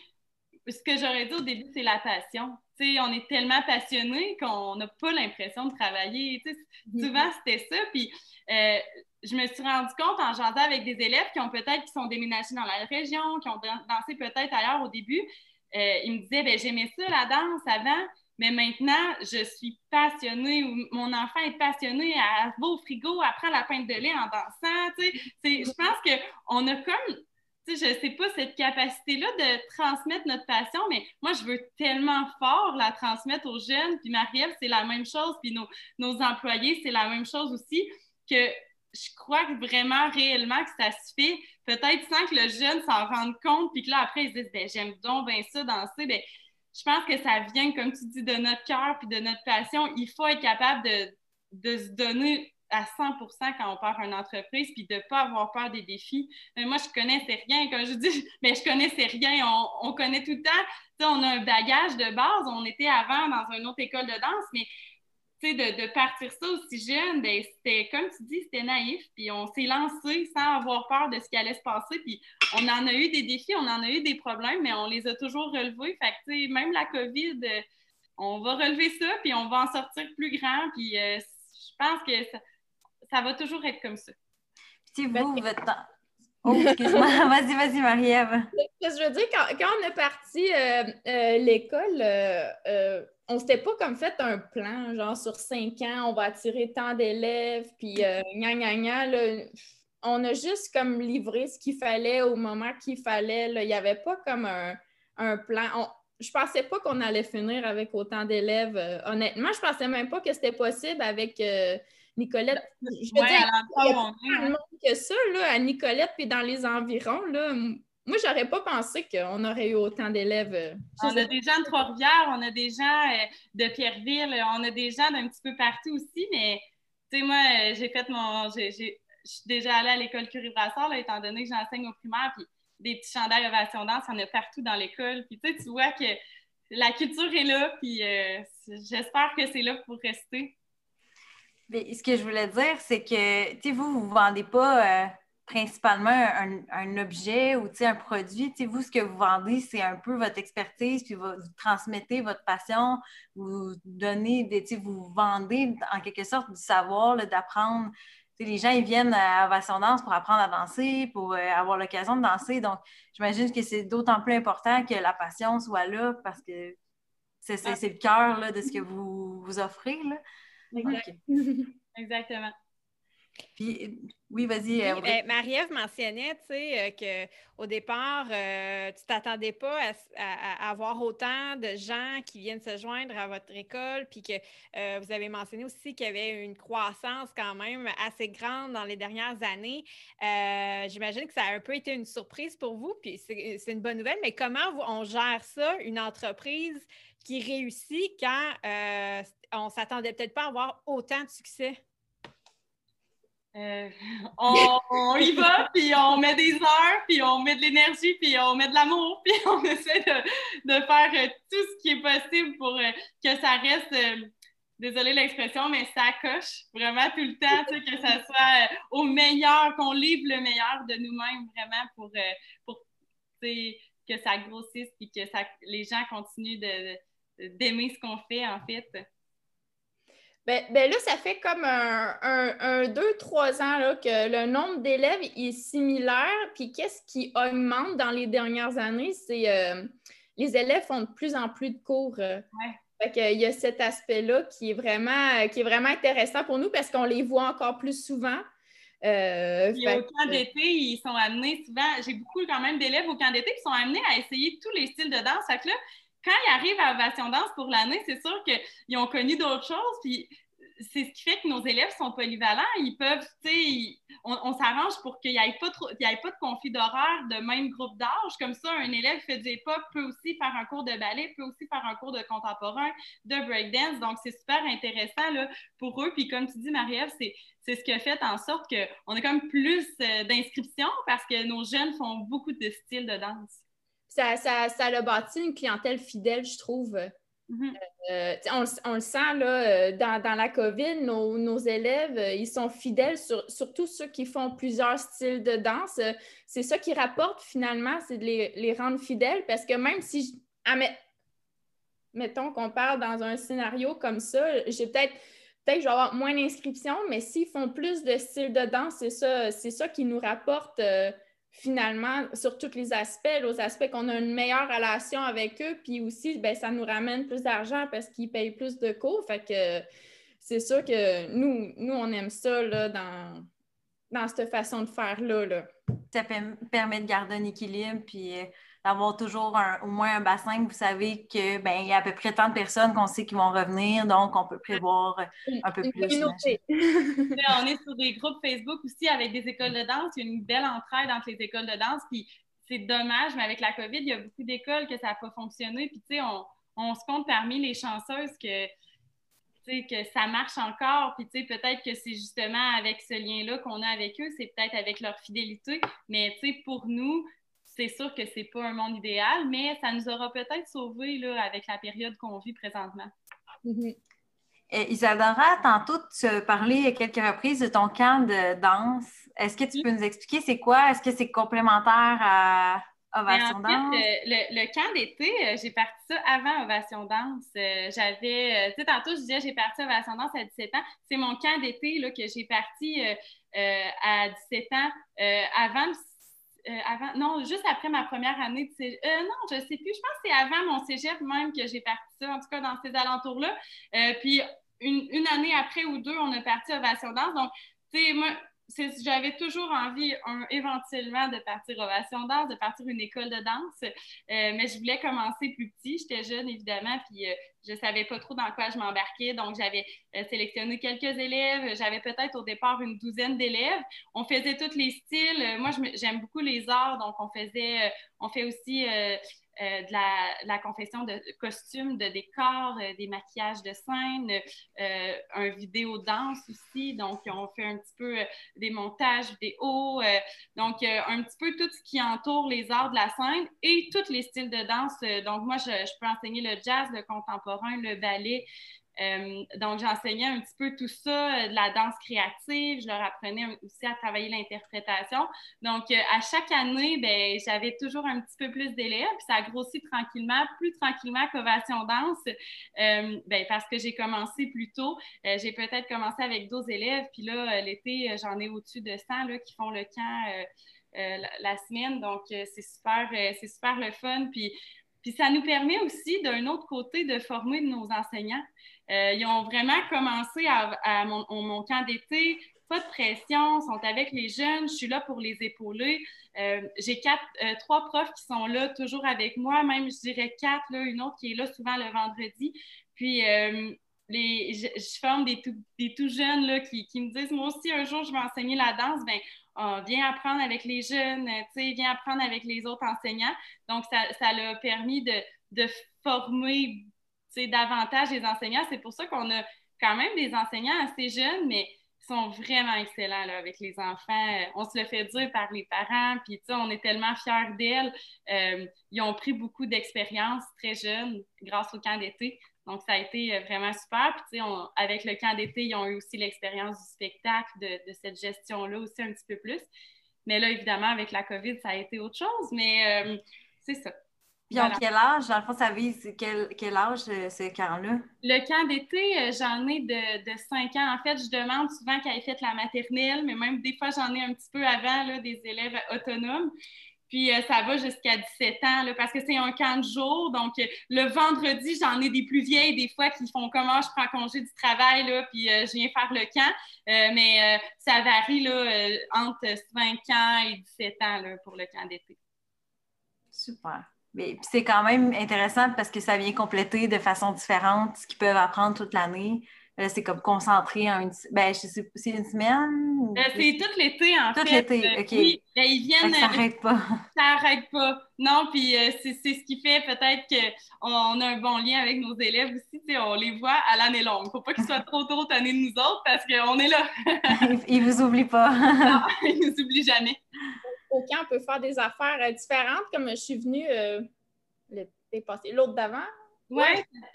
ce que j'aurais dit au début, c'est la passion. on est tellement passionné qu'on n'a pas l'impression de travailler. Mm-hmm. Souvent, c'était ça. Puis, euh, je me suis rendu compte en jasant avec des élèves qui ont peut-être qui sont déménagés dans la région, qui ont dansé peut-être ailleurs au début. Euh, ils me disaient ben, j'aimais ça, la danse avant, mais maintenant, je suis passionnée ou mon enfant est passionné, à va au frigo, après la pinte de lait en dansant. Je pense qu'on a comme je sais pas, cette capacité-là de transmettre notre passion, mais moi, je veux tellement fort la transmettre aux jeunes. Puis Marie-Ève, c'est la même chose. Puis nos, nos employés, c'est la même chose aussi. Que je crois que vraiment, réellement, que ça se fait, peut-être sans que le jeune s'en rende compte, puis que là, après, ils se disent, ben, j'aime donc bien ça, danser. Ben, je pense que ça vient, comme tu dis, de notre cœur puis de notre passion. Il faut être capable de, de se donner à 100 quand on part une entreprise, puis de ne pas avoir peur des défis. Moi, je connaissais rien. Quand je dis, mais je connaissais rien, on, connaît tout le temps. on a un bagage de base. On était avant dans une autre école de danse, mais de, de partir ça aussi jeune, ben, c'était, comme tu dis, c'était naïf. Puis on s'est lancé sans avoir peur de ce qui allait se passer. Puis on en a eu des défis, on en a eu des problèmes, mais on les a toujours relevés. Fait que, même la COVID, euh, on va relever ça, puis on va en sortir plus grand. Puis euh, je pense que ça, ça va toujours être comme ça. Si vous, votre temps. Oh, excuse-moi. vas-y, vas-y, Marie-Ève. Je veux dire, quand, quand on est parti euh, euh, l'école, euh, on ne s'était pas comme fait un plan, genre sur cinq ans, on va attirer tant d'élèves, puis gna, gna, gna, on a juste comme livré ce qu'il fallait au moment qu'il fallait. Il n'y avait pas comme un, un plan. je ne pensais pas qu'on allait finir avec autant d'élèves. honnêtement, je ne pensais même pas que c'était possible avec Nicolette, je veux dire, il y a plus de monde que ça, là, à Nicolette, puis dans les environs, là. Moi, j'aurais pas pensé qu'on aurait eu autant d'élèves. Euh, on a des gens de Trois-Rivières, on a des gens euh, de Pierreville, on a des gens d'un petit peu partout aussi, mais, tu sais, moi, euh, j'ai fait mon... Je suis déjà allée à l'école Curie-Brassard, étant donné que j'enseigne au primaire, puis des petits chandails ovation danse, il y en a partout dans l'école. Puis, tu sais, tu vois que la culture est là, puis j'espère que c'est là pour rester ce que je voulais dire, c'est que, vous, vous ne vendez pas euh, principalement un, objet ou un produit. vous, ce que vous vendez, c'est un peu votre expertise, puis vous, transmettez votre passion, vous donnez, des, vous vendez en quelque sorte du savoir, d'apprendre. Les gens, ils viennent à Ovation Danse pour apprendre à danser, pour euh, avoir l'occasion de danser. Donc, j'imagine que c'est d'autant plus important que la passion soit là parce que c'est le cœur de ce que vous, vous offrez. Là. Exactement. Puis, oui, vas-y. Euh, Marie-Ève mentionnait, tu sais, euh, qu'au départ, euh, tu t'attendais pas à, avoir autant de gens qui viennent se joindre à votre école, puis que vous avez mentionné aussi qu'il y avait une croissance quand même assez grande dans les dernières années. J'imagine que ça a un peu été une surprise pour vous, puis c'est une bonne nouvelle, mais comment on gère ça, une entreprise qui réussit quand on s'attendait peut-être pas à avoir autant de succès? Euh, on, y va, puis on met des heures, puis on met de l'énergie, puis on met de l'amour, puis on essaie de, faire euh, tout ce qui est possible pour euh, que ça reste, désolé l'expression, mais ça coche vraiment tout le temps, que ça soit au meilleur, qu'on livre le meilleur de nous-mêmes vraiment pour, pour que ça grossisse, puis que ça, les gens continuent d'aimer ce qu'on fait, en fait. Ben, ben, là, ça fait comme un, deux, trois ans là, que le nombre d'élèves est similaire. Puis qu'est-ce qui augmente dans les dernières années, c'est euh, les élèves font de plus en plus de cours. Euh. il y a cet aspect-là qui est vraiment qui est vraiment intéressant pour nous parce qu'on les voit encore plus souvent. Euh, puis au camp d'été, ils sont amenés souvent, j'ai beaucoup quand même d'élèves au camp d'été qui sont amenés à essayer tous les styles de danse. Fait que là, quand ils arrivent à Ovation Danse pour l'année, c'est sûr qu'ils ont connu d'autres choses. Puis c'est ce qui fait que nos élèves sont polyvalents. Ils peuvent, tu sais, on, s'arrange pour qu'il n'y ait, pas ait pas de conflit d'horaire de même groupe d'âge. Comme ça, un élève fait du hip-hop peut aussi faire un cours de ballet, peut aussi faire un cours de contemporain, de breakdance. Donc, c'est super intéressant là, pour eux. Puis, comme tu dis, Marie-Ève, c'est c'est ce qui a fait en sorte qu'on a comme plus euh, d'inscriptions parce que nos jeunes font beaucoup de styles de danse ça, ça, ça a bâti une clientèle fidèle, je trouve. Mm-hmm. Euh, on, le sent là, euh, dans, la COVID, nos, élèves, euh, ils sont fidèles, surtout ceux qui font plusieurs styles de danse. C'est ça qui rapporte finalement, c'est de les, rendre fidèles parce que même si, ah, mettons qu'on parle dans un scénario comme ça, j'ai peut-être peut-être que je vais avoir moins d'inscriptions, mais s'ils font plus de styles de danse, c'est ça, c'est ça qui nous rapporte finalement, sur tous les aspects, les aspects qu'on a une meilleure relation avec eux, puis aussi, ben, ça nous ramène plus d'argent parce qu'ils payent plus de cours. Fait que c'est sûr que nous, nous, on aime ça là, dans, dans cette façon de faire-là. Là. Ça permet de garder un équilibre, puis euh, d'avoir toujours au moins un bassin. Vous savez qu'il ben, y a à peu près tant de personnes qu'on sait qui vont revenir, donc on peut prévoir un peu plus. on est sur des groupes Facebook aussi avec des écoles de danse. Il y a une belle entraide entre les écoles de danse. Puis c'est dommage, mais avec la COVID, il y a beaucoup d'écoles que ça n'a pas fonctionné. Puis tu sais, on, on se compte parmi les chanceuses que que ça marche encore. Puis, tu sais, peut-être que c'est justement avec ce lien-là qu'on a avec eux, c'est peut-être avec leur fidélité. Mais, tu sais, pour nous, c'est sûr que c'est pas un monde idéal, mais ça nous aura peut-être sauvés là, avec la période qu'on vit présentement. Mm-hmm. Isadora, tantôt tu as parlé à quelques reprises de ton camp de danse. Est-ce que tu peux nous expliquer c'est quoi? Est-ce que c'est complémentaire à Ovation Danse? Euh, le, camp d'été, euh, j'ai parti ça avant Ovation Danse. Euh, j'avais, tu sais, tantôt je disais j'ai parti Ovation Danse à 17 ans. C'est mon camp d'été que j'ai parti à 17 ans avant le euh, non, juste après ma première année de cégep. Euh, non, je ne sais plus. Je pense que c'est avant mon cégep même que j'ai parti ça, en tout cas dans ces alentours-là. Euh, puis une, année après ou deux, on a parti Ovation Danse. Donc, tu sais, moi, j'avais toujours envie éventuellement de partir Ovation Danse, de partir une école de danse, mais je voulais commencer plus petit. J'étais jeune, évidemment, puis je ne savais pas trop dans quoi je m'embarquais. Donc, j'avais euh, sélectionné quelques élèves. J'avais peut-être au départ une douzaine d'élèves. On faisait tous les styles. Euh, moi, j'aime beaucoup les arts. Donc, on faisait, euh, on fait aussi euh, de, la, confession de costumes, de décors, euh, des maquillages de scène, euh, un vidéo danse aussi. Donc, on fait un petit peu des montages vidéo. donc, un petit peu tout ce qui entoure les arts de la scène et tous les styles de danse. Donc, moi, je, peux enseigner le jazz, le contemporain, le ballet. Euh, donc, j'enseignais un petit peu tout ça, euh, de la danse créative. Je leur apprenais aussi à travailler l'interprétation. Donc, euh, à chaque année, ben, j'avais toujours un petit peu plus d'élèves. Puis ça a grossi tranquillement, plus tranquillement qu'Ovation Danse, ben, parce que j'ai commencé plus tôt. j'ai peut-être commencé avec 12 élèves. Puis là, l'été, j'en ai au-dessus de 100 là, qui font le camp la, semaine. Donc, c'est super, c'est super le fun. Puis, puis ça nous permet aussi, d'un autre côté, de former nos enseignants. Euh, ils ont vraiment commencé à, mon, camp d'été, pas de pression, sont avec les jeunes, je suis là pour les épauler. Euh, j'ai euh, trois profs qui sont là toujours avec moi, même je dirais quatre, une autre qui est là souvent le vendredi. Puis je, forme des tout, jeunes là, qui, me disent Moi aussi, un jour, je vais enseigner la danse. Ben, oh, viens apprendre avec les jeunes, viens apprendre avec les autres enseignants. Donc, ça, l'a permis de, de former davantage les enseignants. C'est pour ça qu'on a quand même des enseignants assez jeunes, mais ils sont vraiment excellents là, avec les enfants. On se le fait dire par les parents, puis on est tellement fiers d'elles. Euh, ils ont pris beaucoup d'expérience très jeunes grâce au camp d'été. Donc, ça a été euh, vraiment super. Puis, on, avec le camp d'été, ils ont eu aussi l'expérience du spectacle, de, cette gestion-là aussi un petit peu plus. Mais là, évidemment, avec la COVID, ça a été autre chose. Mais euh, c'est ça. Puis en quel âge? Dans le fond, ça vise quel, quel âge, euh, ce camp-là? Le camp d'été, j'en ai de, de 5 ans. En fait, je demande souvent qu'elle ait fait la maternelle, mais même des fois, j'en ai un petit peu avant là, des élèves autonomes. Puis euh, ça va jusqu'à 17 ans, parce que c'est un camp de jour. Donc, le vendredi, j'en ai des plus vieilles, des fois, qui font comment je prends congé du travail, là, puis je viens faire le camp. mais ça varie là, entre 5 ans et 17 ans pour le camp d'été. Super. Mais c'est quand même intéressant parce que ça vient compléter de façon différente ce qu'ils peuvent apprendre toute l'année. C'est comme concentré en une... Ben, c'est une semaine? Euh, c'est tout l'été, en fait. Tout l'été, euh, OK. Oui, ben, ils viennent... Ça n'arrête pas. Ça n'arrête pas. Non, puis euh, c'est ce qui fait peut-être qu'on a un bon lien avec nos élèves aussi. On les voit à l'année longue. Il ne faut pas qu'ils soient trop trop tannés de nous autres parce qu'on est là. ils ne vous oublient pas. non, ils ne nous oublient jamais au camp, on peut faire des affaires euh, différentes, comme je suis venue euh, passé, l'autre d'avant. Oui.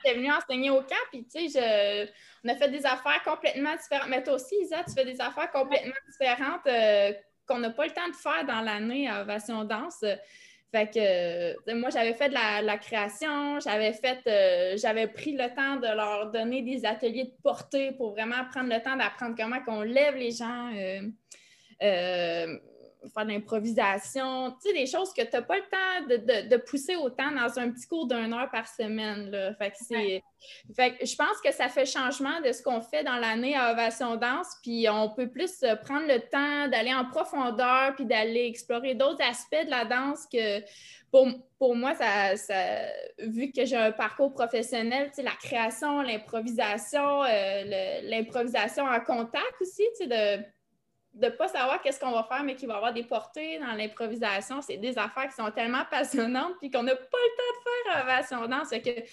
J'étais venue enseigner au camp, puis tu sais, on a fait des affaires complètement différentes. Mais toi aussi, Isa, tu fais des affaires complètement différentes euh, qu'on n'a pas le temps de faire dans l'année à Ovation Danse. Fait que moi, j'avais fait de la, création, j'avais fait, j'avais pris le temps de leur donner des ateliers de portée pour vraiment prendre le temps d'apprendre comment qu'on lève les gens faire de l'improvisation, tu sais, des choses que tu n'as pas le temps de, de, pousser autant dans un petit cours d'une heure par semaine. Là. Fait que c'est... Fait que je pense que ça fait changement de ce qu'on fait dans l'année à Ovation Danse, puis on peut plus euh, prendre le temps d'aller en profondeur, puis d'aller explorer d'autres aspects de la danse que pour, pour moi, ça, ça, vu que j'ai un parcours professionnel, la création, l'improvisation, euh, l'improvisation en contact aussi, tu sais, de de ne pas savoir qu'est-ce qu'on va faire, mais qui va avoir des portées dans l'improvisation. C'est des affaires qui sont tellement passionnantes puis qu'on n'a pas le temps de faire Ovation Danse. que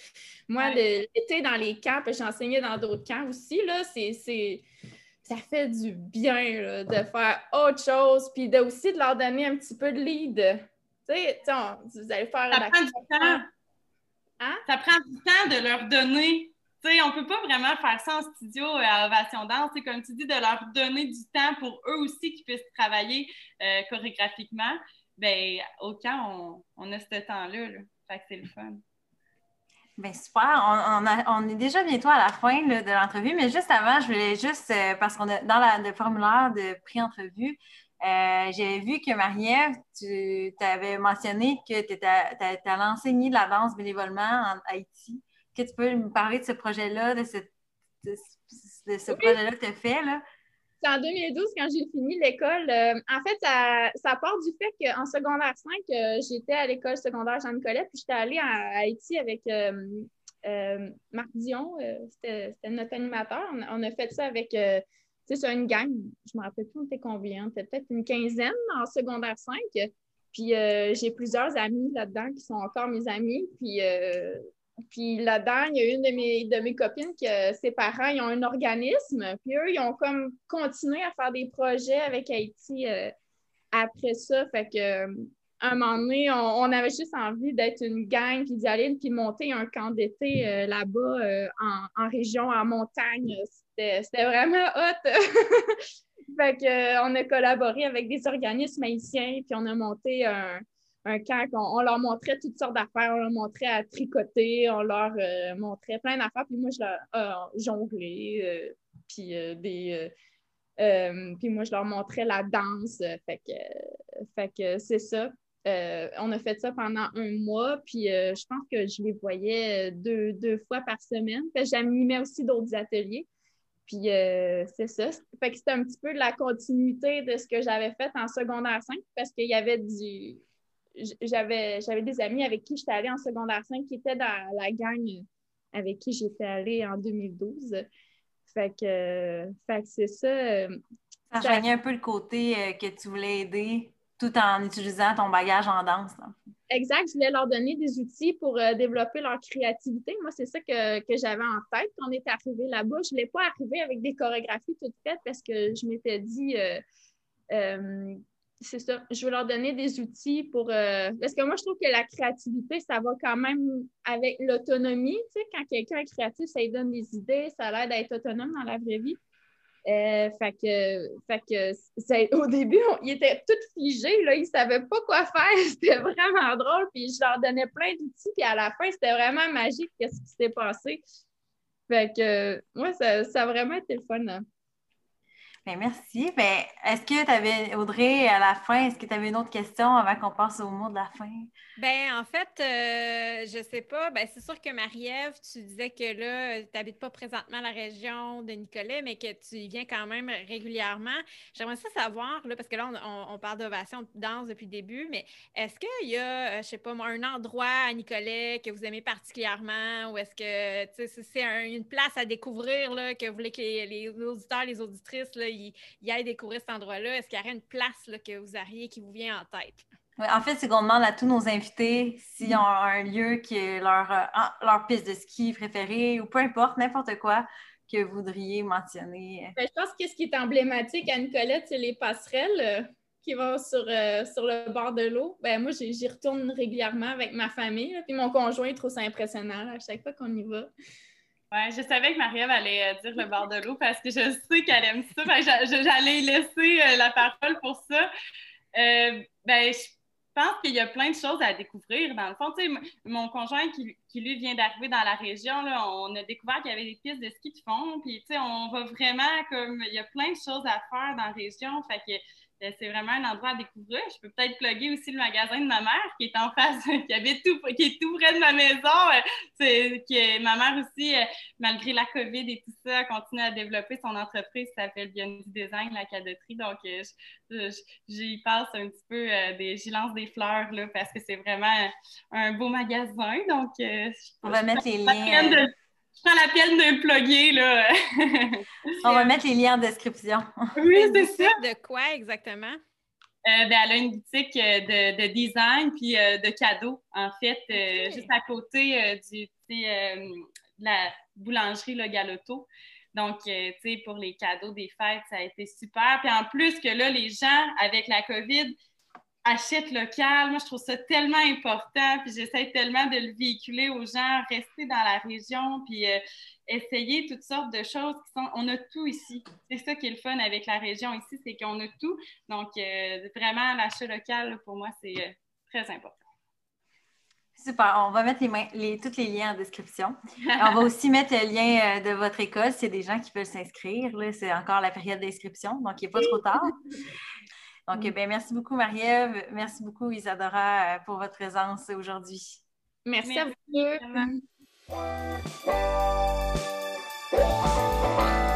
moi, l'été dans les camps, puis j'enseignais dans d'autres camps aussi, là, c'est, ça fait du bien de faire autre chose, puis de, aussi de leur donner un petit peu de lead. Tu sais, vous allez faire... Ça prend du temps. Hein? Ça prend du temps de leur donner sais, on peut pas vraiment faire ça en studio euh, à Ovation Danse. C'est comme tu dis, de leur donner du temps pour eux aussi qu'ils puissent travailler euh, chorégraphiquement. Ben, au camp, on, a ce temps-là. Fait que c'est le fun. Bien, super. On, est déjà bientôt à la fin de l'entrevue, mais juste avant, je voulais juste, euh, parce qu'on a dans le formulaire de pré-entrevue, j'avais vu que Marie-Ève, tu avais mentionné que tu allais enseigner la danse bénévolement en Haïti que tu peux me parler de ce projet-là, de, ce projet-là que tu as fait? Là? C'est en 2012 quand j'ai fini l'école. Euh, en fait, ça, part du fait qu'en secondaire 5, euh, j'étais à l'école secondaire Jean-Nicolet, puis j'étais allée à, Haïti avec euh, Marc Dion, c'était notre animateur. On, a fait ça avec c'est une gang. Je ne me rappelle plus, on était combien? On était peut-être une quinzaine en secondaire 5. Puis j'ai plusieurs amis là-dedans qui sont encore mes amis. Puis puis là-dedans, il y a une de mes, de mes copines que ses parents, ils ont un organisme. Puis eux, ils ont comme continué à faire des projets avec Haïti euh, après ça. Fait que un moment donné, on, avait juste envie d'être une gang, puis d'y aller, puis monter un camp d'été euh, là-bas euh, en, région, en montagne. C'était vraiment hot. fait que, on a collaboré avec des organismes haïtiens, puis on a monté un, un camp. On, leur montrait toutes sortes d'affaires. On leur montrait à tricoter, on leur montrait plein d'affaires. Puis moi, je leur jonglais, puis des euh, puis moi, je leur montrais la danse. Fait que, fait que c'est ça. Euh, on a fait ça pendant un mois, puis euh, je pense que je les voyais deux, deux fois par semaine. J'animais aussi d'autres ateliers. Puis c'est ça. Fait que c'était un petit peu la continuité de ce que j'avais fait en secondaire 5 parce qu'il y avait du. J'avais, j'avais des amis avec qui j'étais allée en secondaire 5 qui étaient dans la gang avec qui j'étais allée en 2012. Fait que, c'est ça. Euh, ça rejoignait un peu le côté euh, que tu voulais aider tout en utilisant ton bagage en danse. Exact. Je voulais leur donner des outils pour euh, développer leur créativité. Moi, c'est ça que, j'avais en tête quand on est arrivé là-bas. Je ne voulais pas arriver avec des chorégraphies toutes faites parce que je m'étais dit c'est ça, je veux leur donner des outils pour. Euh, parce que moi, je trouve que la créativité, ça va quand même avec l'autonomie. Tu sais, quand quelqu'un est créatif, ça lui donne des idées, ça l'aide à être autonome dans la vraie vie. Euh, fait que, au début, ils étaient tous figés, là, ils ne savaient pas quoi faire. C'était vraiment drôle. Puis je leur donnais plein d'outils. Puis à la fin, c'était vraiment magique qu'est-ce qui s'est passé. Fait que, moi, ça, ça a vraiment été le fun. Hein. Bien, merci. Bien, est-ce que tu avais, Audrey, à la fin, est-ce que tu avais une autre question avant qu'on passe au mot de la fin? Bien, en fait, euh, je ne sais pas. Bien, c'est sûr que Marie-Ève, tu disais que là, tu n'habites pas présentement la région de Nicolet, mais que tu y viens quand même régulièrement. J'aimerais ça savoir, là, parce que là, on, parle d'ovation de danse depuis le début, mais est-ce qu'il y a, euh, je ne sais pas un endroit à Nicolet que vous aimez particulièrement ou est-ce que c'est une place à découvrir là, que vous voulez que les, auditeurs, les auditrices, y, y aillent découvrir cet endroit-là? Est-ce qu'il y aurait une place que vous auriez qui vous vient en tête? en fait, c'est qu'on demande à tous nos invités s'ils ont un lieu qui est leur, euh, leur piste de ski préférée ou peu importe, n'importe quoi que vous voudriez mentionner. Ben, je pense que ce qui est emblématique à Nicolette, c'est les passerelles euh, qui vont sur, euh, sur le bord de l'eau. Ben, moi, j'y retourne régulièrement avec ma famille. puis mon conjoint trouve ça impressionnant à chaque fois qu'on y va. Oui, je savais que Marie-Ève allait dire le bord de l'eau parce que je sais qu'elle aime ça. J'allais laisser la parole pour ça. ben, je pense qu'il y a plein de choses à découvrir. Dans le fond, mon conjoint qui, qui, lui vient d'arriver dans la région, là, on a découvert qu'il y avait des pistes de ski de fond. Puis, on va vraiment comme il y a plein de choses à faire dans la région. Fait que euh, c'est vraiment un endroit à découvrir. Je peux peut-être plugger aussi le magasin de ma mère qui est en face, qui habite tout, qui est tout près de ma maison. Euh, c'est, qui ma mère aussi, euh, malgré la COVID et tout ça, continue à développer son entreprise qui s'appelle Biondi Design, la cadeauterie. Donc, j'y passe un petit peu des, j'y lance des fleurs là, parce que c'est vraiment un beau magasin. Donc, on va mettre les liens. Je prends la peine de plugger, là. On va mettre les liens en description. Oui, c'est ça. De quoi exactement? Euh, ben, elle a une boutique euh, de, design puis euh, de cadeaux, en fait, juste à côté du, de la boulangerie Le Galoto. Donc, tu sais, pour les cadeaux des fêtes, ça a été super. Puis en plus que là, les gens, avec la COVID, achète local. Moi, je trouve ça tellement important, puis j'essaie tellement de le véhiculer aux gens, rester dans la région, puis euh, essayer toutes sortes de choses qui sont. On a tout ici. C'est ça qui est le fun avec la région ici, c'est qu'on a tout. Donc, euh, vraiment, l'achat local, pour moi, c'est euh, très important. Super. On va mettre les, tous les liens en description. on va aussi mettre le lien de votre école s'il y a des gens qui veulent s'inscrire. C'est encore la période d'inscription, donc il n'est pas trop tard. Donc, mm. bien, merci beaucoup, Marie-Ève. Merci beaucoup, Isadora, euh, pour votre présence aujourd'hui. Merci, merci, à vous.